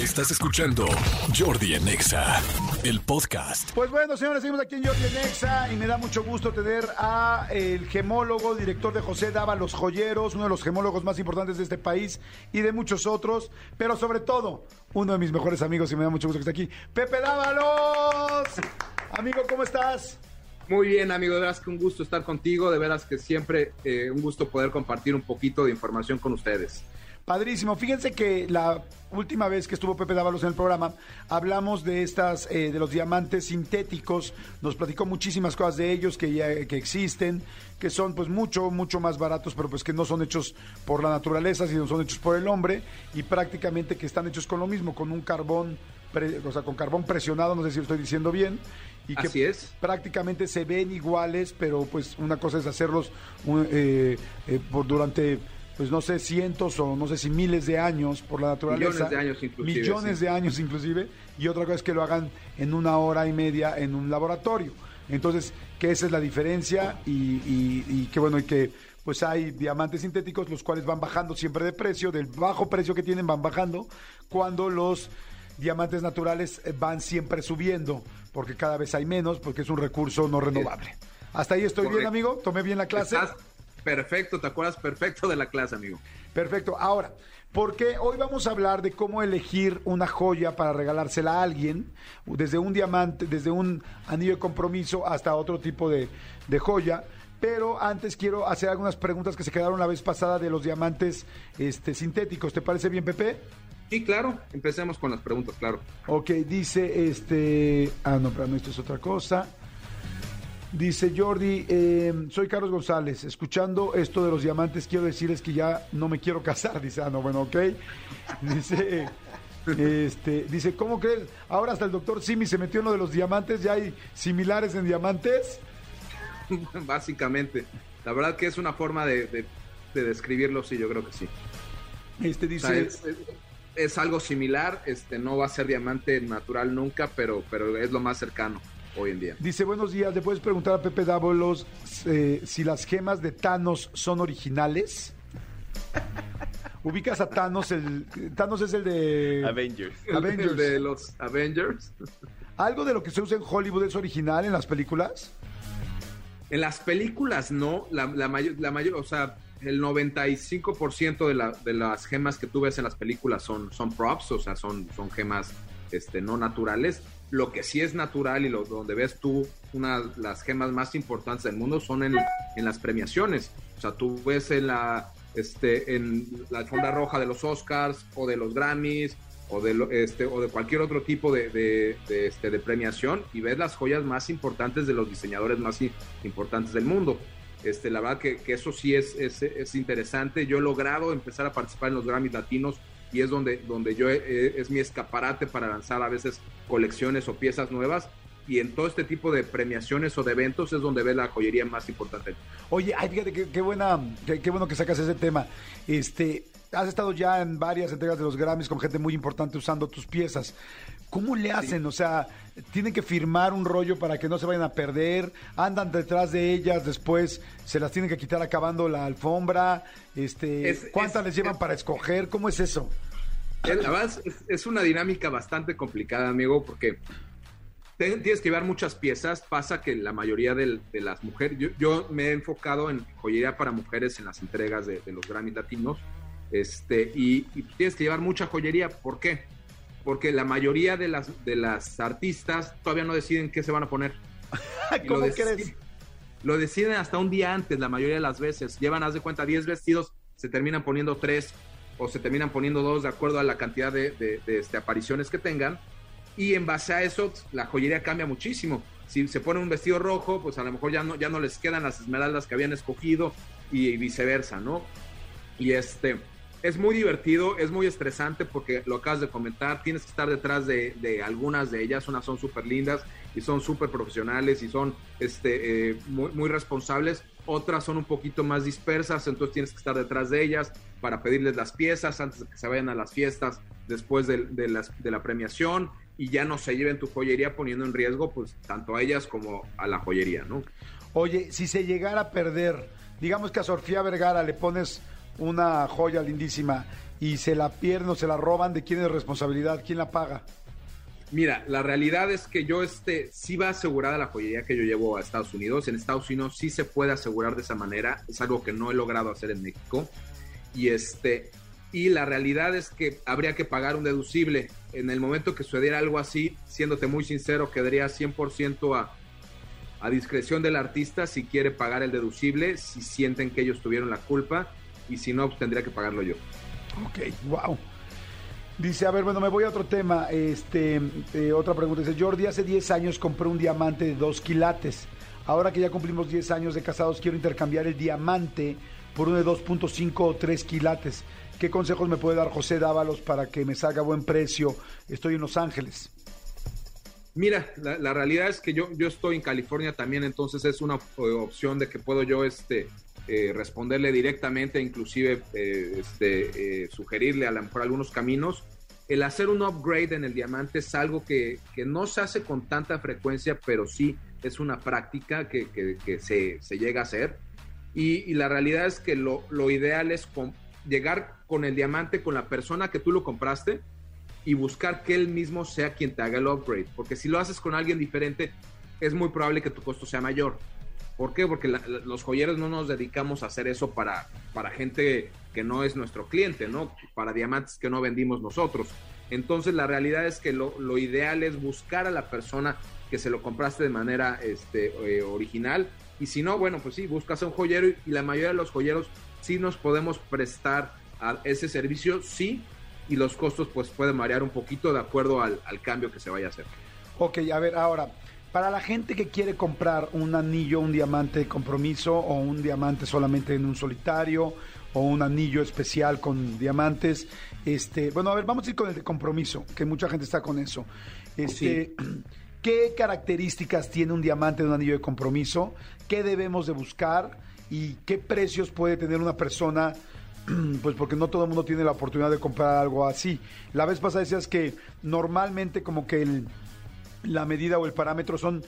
Estás escuchando Jordi en Exa, el podcast. Pues bueno, señores, seguimos aquí en Jordi en Exa y me da mucho gusto tener a el gemólogo, director de José Dava Los Joyeros, uno de los gemólogos más importantes de este país y de muchos otros, pero sobre todo, uno de mis mejores amigos y me da mucho gusto que esté aquí, Pepe Dávalos. Amigo, ¿cómo estás? Muy bien, amigo, de veras que un gusto estar contigo, de veras que siempre eh, un gusto poder compartir un poquito de información con ustedes. Padrísimo. Fíjense que la última vez que estuvo Pepe Dávalos en el programa, hablamos de estas, eh, de los diamantes sintéticos. Nos platicó muchísimas cosas de ellos que ya que existen, que son pues mucho, mucho más baratos, pero pues que no son hechos por la naturaleza, sino son hechos por el hombre y prácticamente que están hechos con lo mismo, con un carbón, o sea, con carbón presionado, no sé si lo estoy diciendo bien. Y que Así es. prácticamente se ven iguales, pero pues una cosa es hacerlos eh, eh, por durante pues no sé, cientos o no sé si miles de años por la naturaleza. Millones de años inclusive. Millones sí. de años inclusive. Y otra cosa es que lo hagan en una hora y media en un laboratorio. Entonces, que esa es la diferencia y, y, y que bueno, y que pues hay diamantes sintéticos los cuales van bajando siempre de precio, del bajo precio que tienen van bajando, cuando los diamantes naturales eh, van siempre subiendo, porque cada vez hay menos, porque es un recurso no renovable. Hasta ahí estoy bien, amigo. Tomé bien la clase. Estás perfecto, te acuerdas perfecto de la clase, amigo. Perfecto. Ahora, porque hoy vamos a hablar de cómo elegir una joya para regalársela a alguien, desde un diamante, desde un anillo de compromiso hasta otro tipo de, de joya. Pero antes quiero hacer algunas preguntas que se quedaron la vez pasada de los diamantes este, sintéticos. ¿Te parece bien, Pepe? Sí, claro, empecemos con las preguntas, claro. Ok, dice este. Ah, no, pero no, esto es otra cosa. Dice Jordi, eh, soy Carlos González. Escuchando esto de los diamantes, quiero decirles que ya no me quiero casar. Dice, ah, no, bueno, ok. Dice, este, dice, ¿cómo crees? Ahora hasta el doctor Simi se metió en lo de los diamantes. ¿Ya hay similares en diamantes? Básicamente, la verdad que es una forma de, de- de describirlo, sí, yo creo que sí. Este O dice, sea, es, es- es algo similar, este, no va a ser diamante natural nunca, pero, pero es lo más cercano hoy en día. dice, buenos días. ¿Le puedes preguntar a Pepe Dávolos eh, si las gemas de Thanos son originales? Ubicas a Thanos, el Thanos es el de Avengers. Avengers. El de los Avengers. ¿Algo de lo que se usa en Hollywood es original en las películas? En las películas no, la, la mayor, la mayor, o sea, el 95% de, la, de las gemas que tú ves en las películas son, son props, o sea, son, son gemas este, no naturales. Lo que sí es natural y lo, donde ves tú una las gemas más importantes del mundo son en, en las premiaciones. O sea, tú ves en la, este, en la alfombra roja de los Oscars o de los Grammys o de, este, o de cualquier otro tipo de, de, de, este, de premiación y ves las joyas más importantes de los diseñadores más importantes del mundo. Este, la verdad que, eso sí es, es interesante. Yo he logrado empezar a participar en los Grammys latinos y es donde, donde yo eh, es mi escaparate para lanzar a veces colecciones o piezas nuevas. Y en todo este tipo de premiaciones o de eventos es donde ves la joyería más importante. Oye, ay, fíjate qué, qué buena, qué, qué bueno que sacas ese tema. Este, has estado ya en varias entregas de los Grammys con gente muy importante usando tus piezas. ¿Cómo le hacen? O sea, tienen que firmar un rollo para que no se vayan a perder, andan detrás de ellas, después se las tienen que quitar acabando la alfombra. Este, Es- ¿cuántas es- les llevan es- para escoger? ¿Cómo es eso? Verdad es, una dinámica bastante complicada, amigo, porque tienes que llevar muchas piezas. Pasa que la mayoría de, las mujeres, yo, yo me he enfocado en joyería para mujeres en las entregas de, de los Grammy latinos, este, y, y tienes que llevar mucha joyería. ¿Por qué? Porque la mayoría de las, de las artistas todavía no deciden qué se van a poner. Y ¿Cómo lo crees? deciden- Lo deciden hasta un día antes, la mayoría de las veces. Llevan, haz de cuenta, 10 vestidos, se terminan poniendo 3 o se terminan poniendo 2 de acuerdo a la cantidad de, de- de, este, apariciones que tengan. Y en base a eso, la joyería cambia muchísimo. Si se pone un vestido rojo, pues a lo mejor ya no, ya no les quedan las esmeraldas que habían escogido y viceversa, ¿no? Y este, es muy divertido, es muy estresante porque lo acabas de comentar, tienes que estar detrás de, de algunas de ellas, unas son súper lindas y son súper profesionales y son este, eh, muy, responsables, otras son un poquito más dispersas, entonces tienes que estar detrás de ellas para pedirles las piezas antes de que se vayan a las fiestas después de, de las, de la premiación y ya no se lleven tu joyería poniendo en riesgo pues tanto a ellas como a la joyería, ¿no? Oye, si se llegara a perder, digamos que a Sofía Vergara le pones una joya lindísima y se la pierden o se la roban, ¿de quién es responsabilidad? ¿Quién la paga? Mira, la realidad es que yo este, sí va asegurada la joyería que yo llevo a Estados Unidos. En Estados Unidos sí se puede asegurar de esa manera. Es algo que no he logrado hacer en México. Y, este, y la realidad es que habría que pagar un deducible. En el momento que sucediera algo así, siéndote muy sincero, quedaría 100% a, a discreción del artista si quiere pagar el deducible, si sienten que ellos tuvieron la culpa. Y si no, pues tendría que pagarlo yo. Ok, wow. Dice, a ver, bueno, me voy a otro tema. Este, eh, otra pregunta. Dice, Jordi, hace 10 años compré un diamante de 2 quilates. Ahora que ya cumplimos 10 años de casados, quiero intercambiar el diamante por uno de 2.5 o 3 quilates. ¿Qué consejos me puede dar José Dávalos para que me salga a buen precio? Estoy en Los Ángeles. Mira, la, realidad es que yo, yo estoy en California también, entonces es una opción de que puedo yo este, eh, responderle directamente, inclusive eh, este, sugerirle a lo mejor algunos caminos. El hacer un upgrade en el diamante es algo que, no se hace con tanta frecuencia, pero sí es una práctica que, se, llega a hacer. Y, la realidad es que lo ideal es llegar con el diamante, con la persona que tú lo compraste, y buscar que él mismo sea quien te haga el upgrade. Porque si lo haces con alguien diferente, es muy probable que tu costo sea mayor. ¿Por qué? Porque los joyeros no nos dedicamos a hacer eso para, para gente que no es nuestro cliente, ¿no? Para diamantes que no vendimos nosotros. Entonces la realidad es que lo, lo ideal es buscar a la persona que se lo compraste de manera este, eh, original. Y si no, bueno, pues sí, buscas a un joyero y, la mayoría de los joyeros sí nos podemos prestar a ese servicio, sí, y los costos pues pueden variar un poquito de acuerdo al, cambio que se vaya a hacer. Ok, a ver, ahora, para la gente que quiere comprar un anillo, un diamante de compromiso o un diamante solamente en un solitario o un anillo especial con diamantes, este, bueno, a ver, vamos a ir con el de compromiso, que mucha gente está con eso. Este, ¿Qué características tiene un diamante de un anillo de compromiso? ¿Qué debemos de buscar? ¿Y qué precios puede tener una persona pues porque no todo el mundo tiene la oportunidad de comprar algo así. La vez pasada decías que normalmente como que la medida o el parámetro son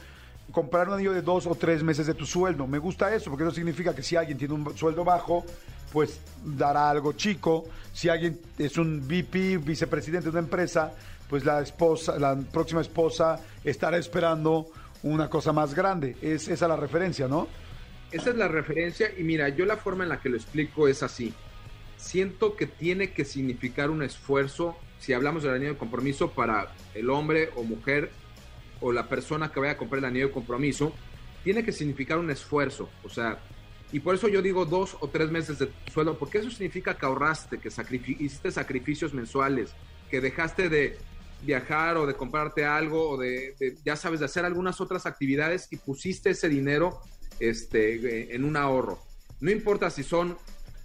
comprar un anillo de dos o tres meses de tu sueldo. Me gusta eso, porque eso significa que si alguien tiene un sueldo bajo, pues dará algo chico. Si alguien es un VP, vicepresidente de una empresa, pues la esposa, la próxima esposa estará esperando una cosa más grande. Es esa la referencia, ¿no? Esa es la referencia y mira, yo la forma en la que lo explico es así siento que tiene que significar un esfuerzo, si hablamos del anillo de compromiso, para el hombre o mujer o la persona que vaya a comprar el anillo de compromiso, tiene que significar un esfuerzo. O sea, y por eso yo digo dos o tres meses de sueldo, porque eso significa que ahorraste, que hiciste sacrificios mensuales, que dejaste de viajar o de comprarte algo o de, ya sabes, de hacer algunas otras actividades y pusiste ese dinero este, en un ahorro. No importa si son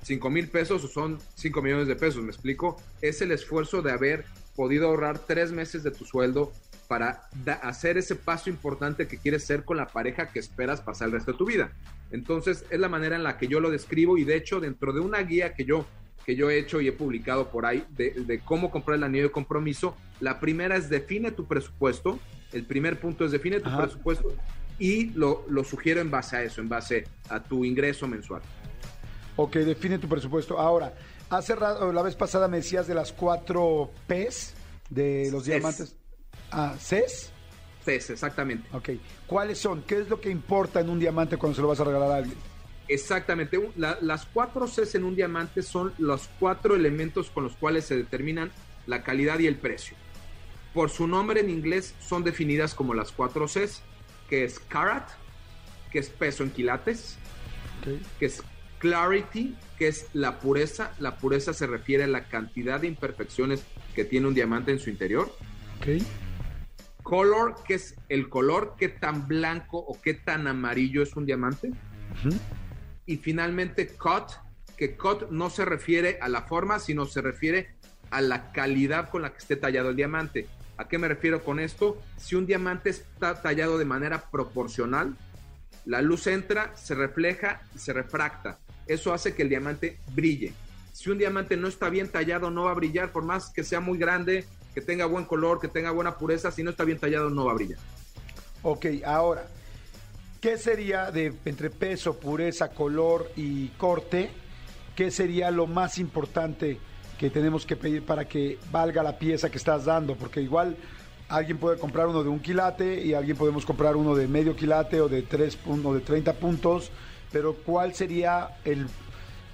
5 mil pesos o son 5 millones de pesos, ¿me explico? Es el esfuerzo de haber podido ahorrar tres meses de tu sueldo para hacer ese paso importante que quieres ser con la pareja que esperas pasar el resto de tu vida. Entonces, es la manera en la que yo lo describo y de hecho, dentro de una guía que yo, que yo he hecho y he publicado por ahí de, cómo comprar el anillo de compromiso, la primera es define tu presupuesto. El primer punto es define tu presupuesto y lo, lo sugiero en base a eso, en base a tu ingreso mensual. Ok, define tu presupuesto. Ahora, hace rato, la vez pasada me decías de las cuatro P's de los diamantes. Ah, ¿CES? CES, exactamente. Ok. ¿Cuáles son? ¿Qué es lo que importa en un diamante cuando se lo vas a regalar a alguien? Exactamente. las cuatro Cs en un diamante son los cuatro elementos con los cuales se determinan la calidad y el precio. Por su nombre en inglés son definidas como las cuatro Cs, que es carat, que es peso en quilates, que es Clarity, que es la pureza. La pureza se refiere a la cantidad de imperfecciones que tiene un diamante en su interior. Okay. Color, que es el color, qué tan blanco o qué tan amarillo es un diamante. Y finalmente, cut, que cut no se refiere a la forma, sino se refiere a la calidad con la que esté tallado el diamante. ¿A qué me refiero con esto? Si un diamante está tallado de manera proporcional, la luz entra, se refleja y se refracta eso hace que el diamante brille. Si un diamante no está bien tallado, no va a brillar, por más que sea muy grande, que tenga buen color, que tenga buena pureza, si no está bien tallado, no va a brillar. Ok, ahora, ¿qué sería de entre peso, pureza, color y corte? ¿Qué sería lo más importante que tenemos que pedir para que valga la pieza que estás dando? Porque igual alguien puede comprar uno de un quilate y alguien podemos comprar uno de medio quilate o de tres o de 30 puntos, pero ¿cuál sería el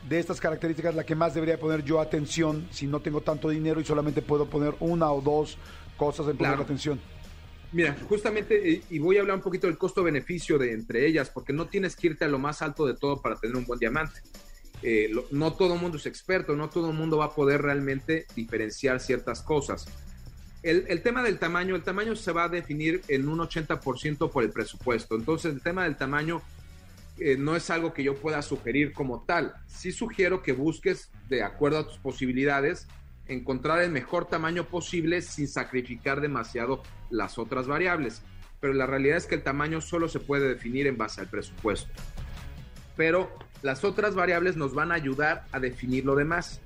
de estas características la que más debería poner yo atención si no tengo tanto dinero y solamente puedo poner una o dos cosas en poner atención? Mira, justamente, y voy a hablar un poquito del costo-beneficio de entre ellas, porque no tienes que irte a lo más alto de todo para tener un buen diamante. Eh, no todo el mundo es experto, no todo el mundo va a poder realmente diferenciar ciertas cosas. El, tema del tamaño, el tamaño se va a definir en un 80% por el presupuesto. Entonces, el tema del tamaño eh, no es algo que yo pueda sugerir como tal. Sí sugiero que busques, de acuerdo a tus posibilidades, encontrar el mejor tamaño posible sin sacrificar demasiado las otras variables. Pero la realidad es que el tamaño solo se puede definir en base al presupuesto. Pero las otras variables nos van a ayudar a definir lo demás.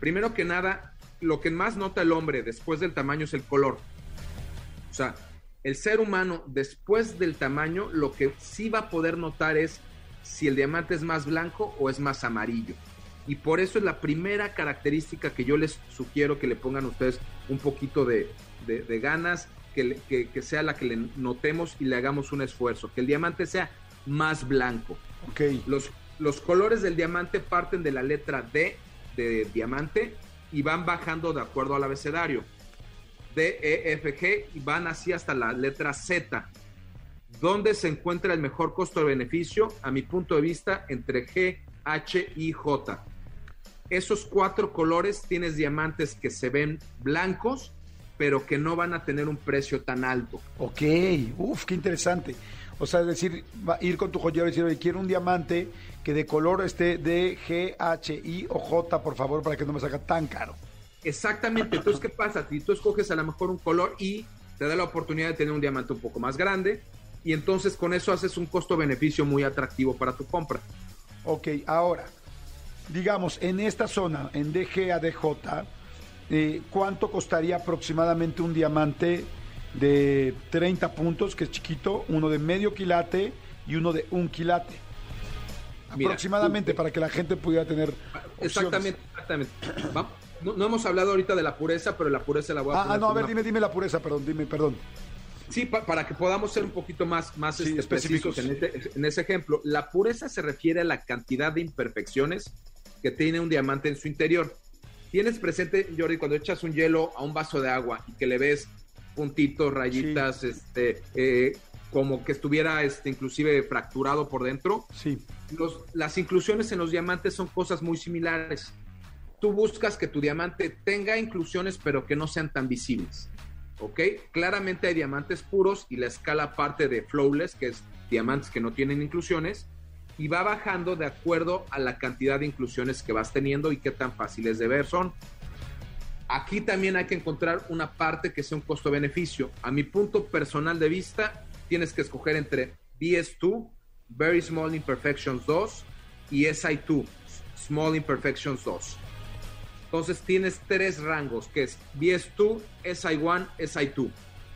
Primero que nada, lo que más nota el hombre después del tamaño es el color. O sea, el ser humano después del tamaño lo que sí va a poder notar es si el diamante es más blanco o es más amarillo y por eso es la primera característica que yo les sugiero que le pongan ustedes un poquito de, ganas, que, que, sea la que le notemos y le hagamos un esfuerzo, que el diamante sea más blanco. Okay. Los, los colores del diamante parten de la letra D de diamante y van bajando de acuerdo al abecedario. D, E, F, G y van así hasta la letra Z. ¿Dónde se encuentra el mejor costo-beneficio? A mi punto de vista, entre G, H y J esos cuatro colores tienes diamantes que se ven blancos, pero que no van a tener un precio tan alto. Ok, uff, qué interesante. O sea, es decir, ir con tu joyero y decir, oye, quiero un diamante que de color esté de G, H, I o J, por favor, para que no me salga tan caro. Exactamente. Entonces, ¿qué pasa? Si tú escoges a lo mejor un color y te da la oportunidad de tener un diamante un poco más grande, y entonces con eso haces un costo-beneficio muy atractivo para tu compra. Ok, ahora, digamos, en esta zona, en DG a DJ, eh, ¿cuánto costaría aproximadamente un diamante de 30 puntos, que es chiquito, uno de medio quilate y uno de un quilate? aproximadamente, para que la gente pudiera tener. Exactamente, exactamente. No, hemos hablado ahorita de la pureza, pero la pureza la voy a. Ah, ah no, a ver, dime, dime la pureza, perdón, dime, perdón. Sí, para que podamos ser un poquito más, más este, específicos en, este, en, ese ejemplo. La pureza se refiere a la cantidad de imperfecciones que tiene un diamante en su interior. Tienes presente, Jordi, cuando echas un hielo a un vaso de agua y que le ves puntitos, rayitas, este, eh, como que estuviera este, inclusive fracturado por dentro. Sí. Los, las inclusiones en los diamantes son cosas muy similares. Tú buscas que tu diamante tenga inclusiones, pero que no sean tan visibles. ¿Ok? Claramente hay diamantes puros y la escala parte de flawless, que es diamantes que no tienen inclusiones, y va bajando de acuerdo a la cantidad de inclusiones que vas teniendo y qué tan fáciles de ver son. Aquí también hay que encontrar una parte que sea un costo-beneficio. A mi punto personal de vista, tienes que escoger entre BS2, Very Small Imperfections 2, y SI2, Small Imperfections 2. Entonces tienes tres rangos, que es BS2, SI1, SI2.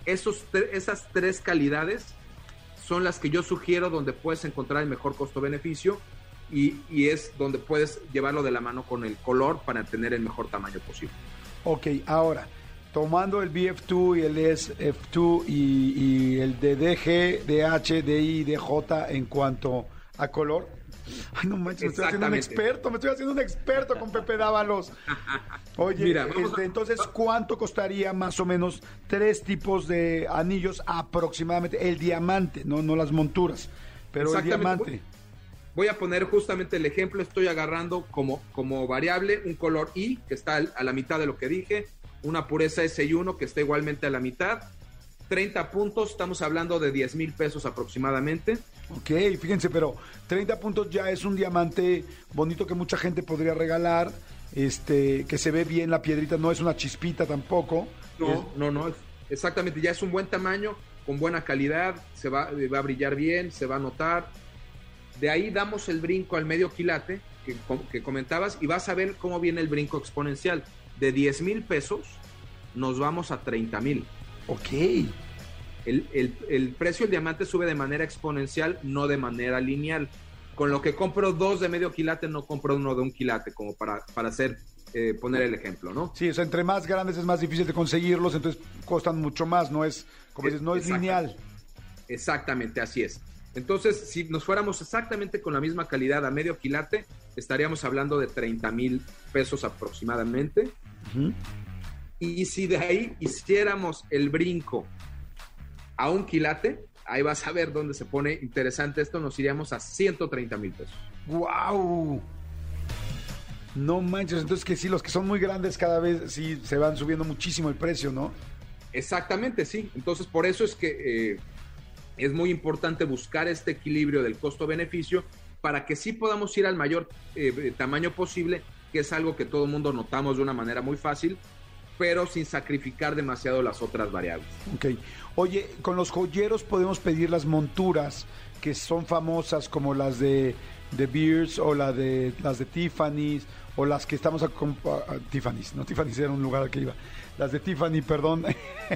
Esos, esas tres calidades son las que yo sugiero donde puedes encontrar el mejor costo-beneficio y, es donde puedes llevarlo de la mano con el color para tener el mejor tamaño posible. Ok, ahora, tomando el BF2 y el SF2 y, y el de DG, DH, DI, DJ en cuanto a color, Ay, no manches, me estoy haciendo un experto, me estoy haciendo un experto con Pepe Dávalos. Oye, Mira, este, entonces, ¿cuánto costaría más o menos tres tipos de anillos aproximadamente? El diamante, no, no las monturas, pero el diamante. Voy a poner justamente el ejemplo, estoy agarrando como, como variable un color I, que está a la mitad de lo que dije, una pureza SI1, que está igualmente a la mitad, 30 puntos, estamos hablando de 10 mil pesos aproximadamente. Ok, fíjense, pero 30 puntos ya es un diamante bonito que mucha gente podría regalar, este, que se ve bien la piedrita, no es una chispita tampoco. No, no, no, exactamente, ya es un buen tamaño, con buena calidad, se va, va a brillar bien, se va a notar. De ahí damos el brinco al medio quilate que, que comentabas y vas a ver cómo viene el brinco exponencial. De 10 mil pesos nos vamos a 30 mil. Ok. El, precio del diamante sube de manera exponencial, no de manera lineal. Con lo que compro dos de medio quilate, no compro uno de un quilate, como para, para ser eh, poner el ejemplo, ¿no? Sí, o sea, entre más grandes es más difícil de conseguirlos, entonces costan mucho más, no es, como dices, no es lineal. Exactamente, así es. Entonces, si nos fuéramos exactamente con la misma calidad a medio quilate, estaríamos hablando de 30 mil pesos aproximadamente. Y si de ahí hiciéramos el brinco a un quilate, ahí vas a ver dónde se pone interesante esto, nos iríamos a 130 mil pesos. ¡Wow! No manches, entonces que sí, los que son muy grandes cada vez sí se van subiendo muchísimo el precio, ¿no? Exactamente, sí. Entonces, por eso es que eh, es muy importante buscar este equilibrio del costo-beneficio para que sí podamos ir al mayor eh, tamaño posible, que es algo que todo el mundo notamos de una manera muy fácil, pero sin sacrificar demasiado las otras variables. Ok. Oye, con los joyeros podemos pedir las monturas que son famosas como las de, de Beers o la de, las de Tiffany's o las que estamos a, a, Tiffany's, no Tiffany's era un lugar al que iba. Las de Tiffany, perdón.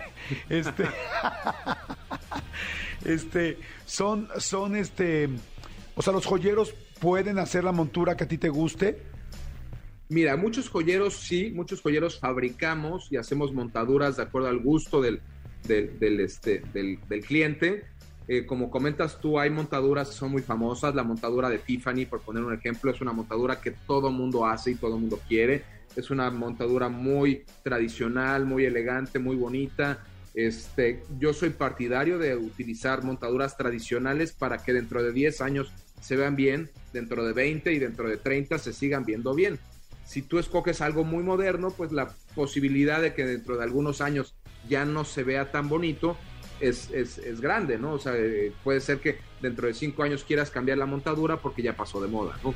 este este son son este o sea, los joyeros pueden hacer la montura que a ti te guste. Mira, muchos joyeros sí, muchos joyeros fabricamos y hacemos montaduras de acuerdo al gusto del, del, este, cliente. Eh, como comentas tú, hay montaduras que son muy famosas. La montadura de Tiffany, por poner un ejemplo, es una montadura que todo mundo hace y todo mundo quiere. Es una montadura muy tradicional, muy elegante, muy bonita. Este, yo soy partidario de utilizar montaduras tradicionales para que dentro de 10 años se vean bien, dentro de 20 y dentro de 30 se sigan viendo bien. Si tú escoges algo muy moderno, pues la posibilidad de que dentro de algunos años ya no se vea tan bonito es, es, grande, ¿no? O sea, eh, puede ser que dentro de 5 años quieras cambiar la montadura porque ya pasó de moda, ¿no?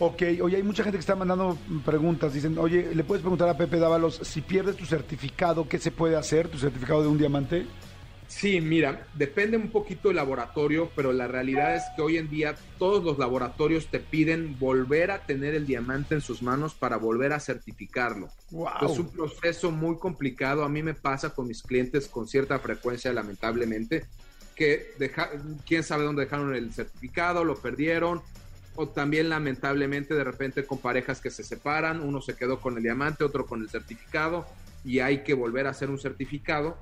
Ok, oye, hay mucha gente que está mandando preguntas. Dicen, oye, ¿le puedes preguntar a Pepe Dávalos si pierdes tu certificado, qué se puede hacer, tu certificado de un diamante? Sí, mira, depende un poquito del laboratorio, pero la realidad es que hoy en día todos los laboratorios te piden volver a tener el diamante en sus manos para volver a certificarlo. Es un proceso muy complicado. A mí me pasa con mis clientes con cierta frecuencia, lamentablemente, que deja, quién sabe dónde dejaron el certificado, lo perdieron, o también lamentablemente de repente con parejas que se separan, uno se quedó con el diamante, otro con el certificado, y hay que volver a hacer un certificado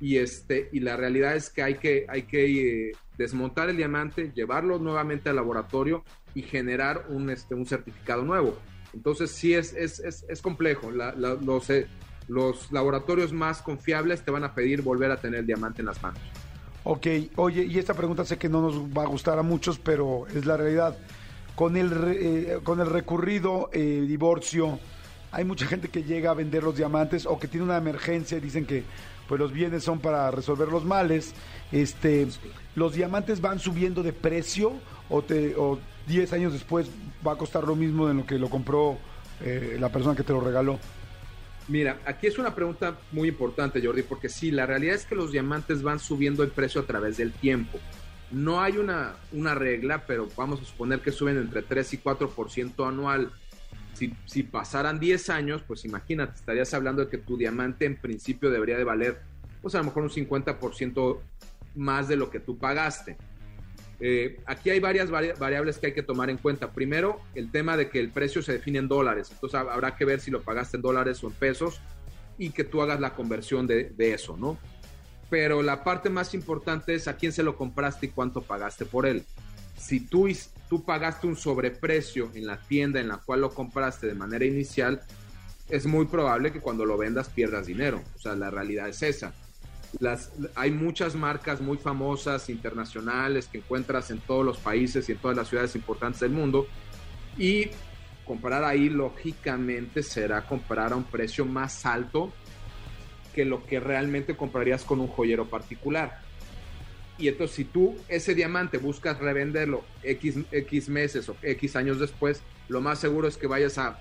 y este y la realidad es que hay que hay que eh, desmontar el diamante llevarlo nuevamente al laboratorio y generar un este un certificado nuevo. Entonces sí es es, es, complejo. Los, eh, los laboratorios más confiables te van a pedir volver a tener el diamante en las manos. Ok, oye, y esta pregunta sé que no nos va a gustar a muchos, pero es la realidad. Con el, eh, con el recurrido divorcio, hay mucha gente que llega a vender los diamantes o que tiene una emergencia y dicen que pues los bienes son para resolver los males. Este, ¿Los diamantes van subiendo de precio o, te, o 10 años después va a costar lo mismo de lo que lo compró eh, la persona que te lo regaló? Mira, aquí es una pregunta muy importante, Jordi, porque sí, la realidad es que los diamantes van subiendo el precio a través del tiempo. No hay una, una regla, pero vamos a suponer que suben entre 3 y 4% anual si, pasaran 10 años, pues imagínate, estarías hablando de que tu diamante en principio debería de valer, pues a lo mejor un 50% más de lo que tú pagaste. Eh, aquí hay varias variables que hay que tomar en cuenta. Primero, el tema de que el precio se define en dólares. Entonces habrá que ver si lo pagaste en dólares o en pesos y que tú hagas la conversión de, de eso, ¿no? Pero la parte más importante es a quién se lo compraste y cuánto pagaste por él. Si tú pagaste un sobreprecio en la tienda en la cual lo compraste de manera inicial, es muy probable que cuando lo vendas pierdas dinero. O sea, la realidad es esa. Hay muchas marcas muy famosas, internacionales, que encuentras en todos los países y en todas las ciudades importantes del mundo. Y comprar ahí, lógicamente, será comprar a un precio más alto que lo que realmente comprarías con un joyero particular. Y entonces si tú ese diamante buscas revenderlo X, X meses o X años después, lo más seguro es que vayas a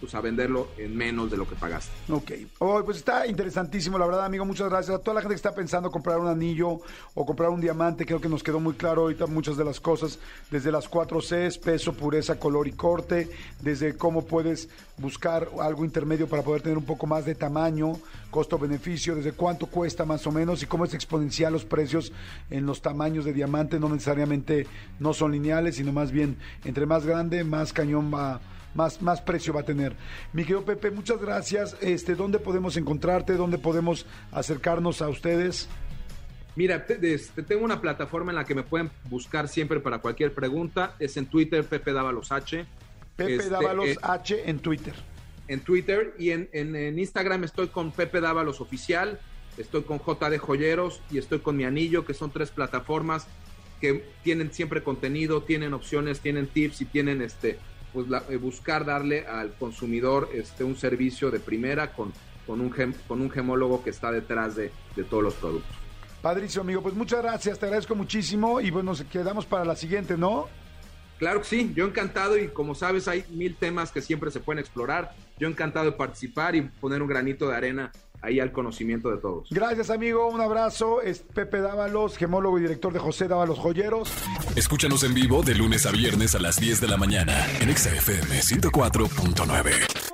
pues a venderlo en menos de lo que pagaste. Ok. Oh, pues está interesantísimo, la verdad, amigo. Muchas gracias. A toda la gente que está pensando comprar un anillo o comprar un diamante, creo que nos quedó muy claro ahorita muchas de las cosas, desde las 4 Cs, peso, pureza, color y corte, desde cómo puedes buscar algo intermedio para poder tener un poco más de tamaño, costo-beneficio, desde cuánto cuesta más o menos y cómo es exponencial los precios en los tamaños de diamante, no necesariamente no son lineales, sino más bien entre más grande, más cañón va más, más precio va a tener. Mi querido Pepe, muchas gracias. Este, ¿Dónde podemos encontrarte? ¿Dónde podemos acercarnos a ustedes? Mira, te, tengo una plataforma en la que me pueden buscar siempre para cualquier pregunta. Es en Twitter, Pepe Dávalos H. Pepe Este, Dávalos eh, H en Twitter. en Twitter y en, en- en Instagram estoy con Pepe Dávalos Oficial, estoy con JD Joyeros y estoy con Mi Anillo, que son tres plataformas que tienen siempre contenido, tienen opciones, tienen tips y tienen este pues la- eh, buscar darle al consumidor este un servicio de primera con, con, un, gem- con un gemólogo que está detrás de, de todos los productos. Padrísimo, amigo. Pues muchas gracias, te agradezco muchísimo y bueno, nos quedamos para la siguiente, ¿no? Claro que sí, yo encantado y como sabes hay mil temas que siempre se pueden explorar. Yo encantado de participar y poner un granito de arena ahí al conocimiento de todos. Gracias, amigo. Un abrazo. Es Pepe Dávalos, gemólogo y director de José Dávalos Joyeros. Escúchanos en vivo de lunes a viernes a las 10 de la mañana en Exa FM 104.9.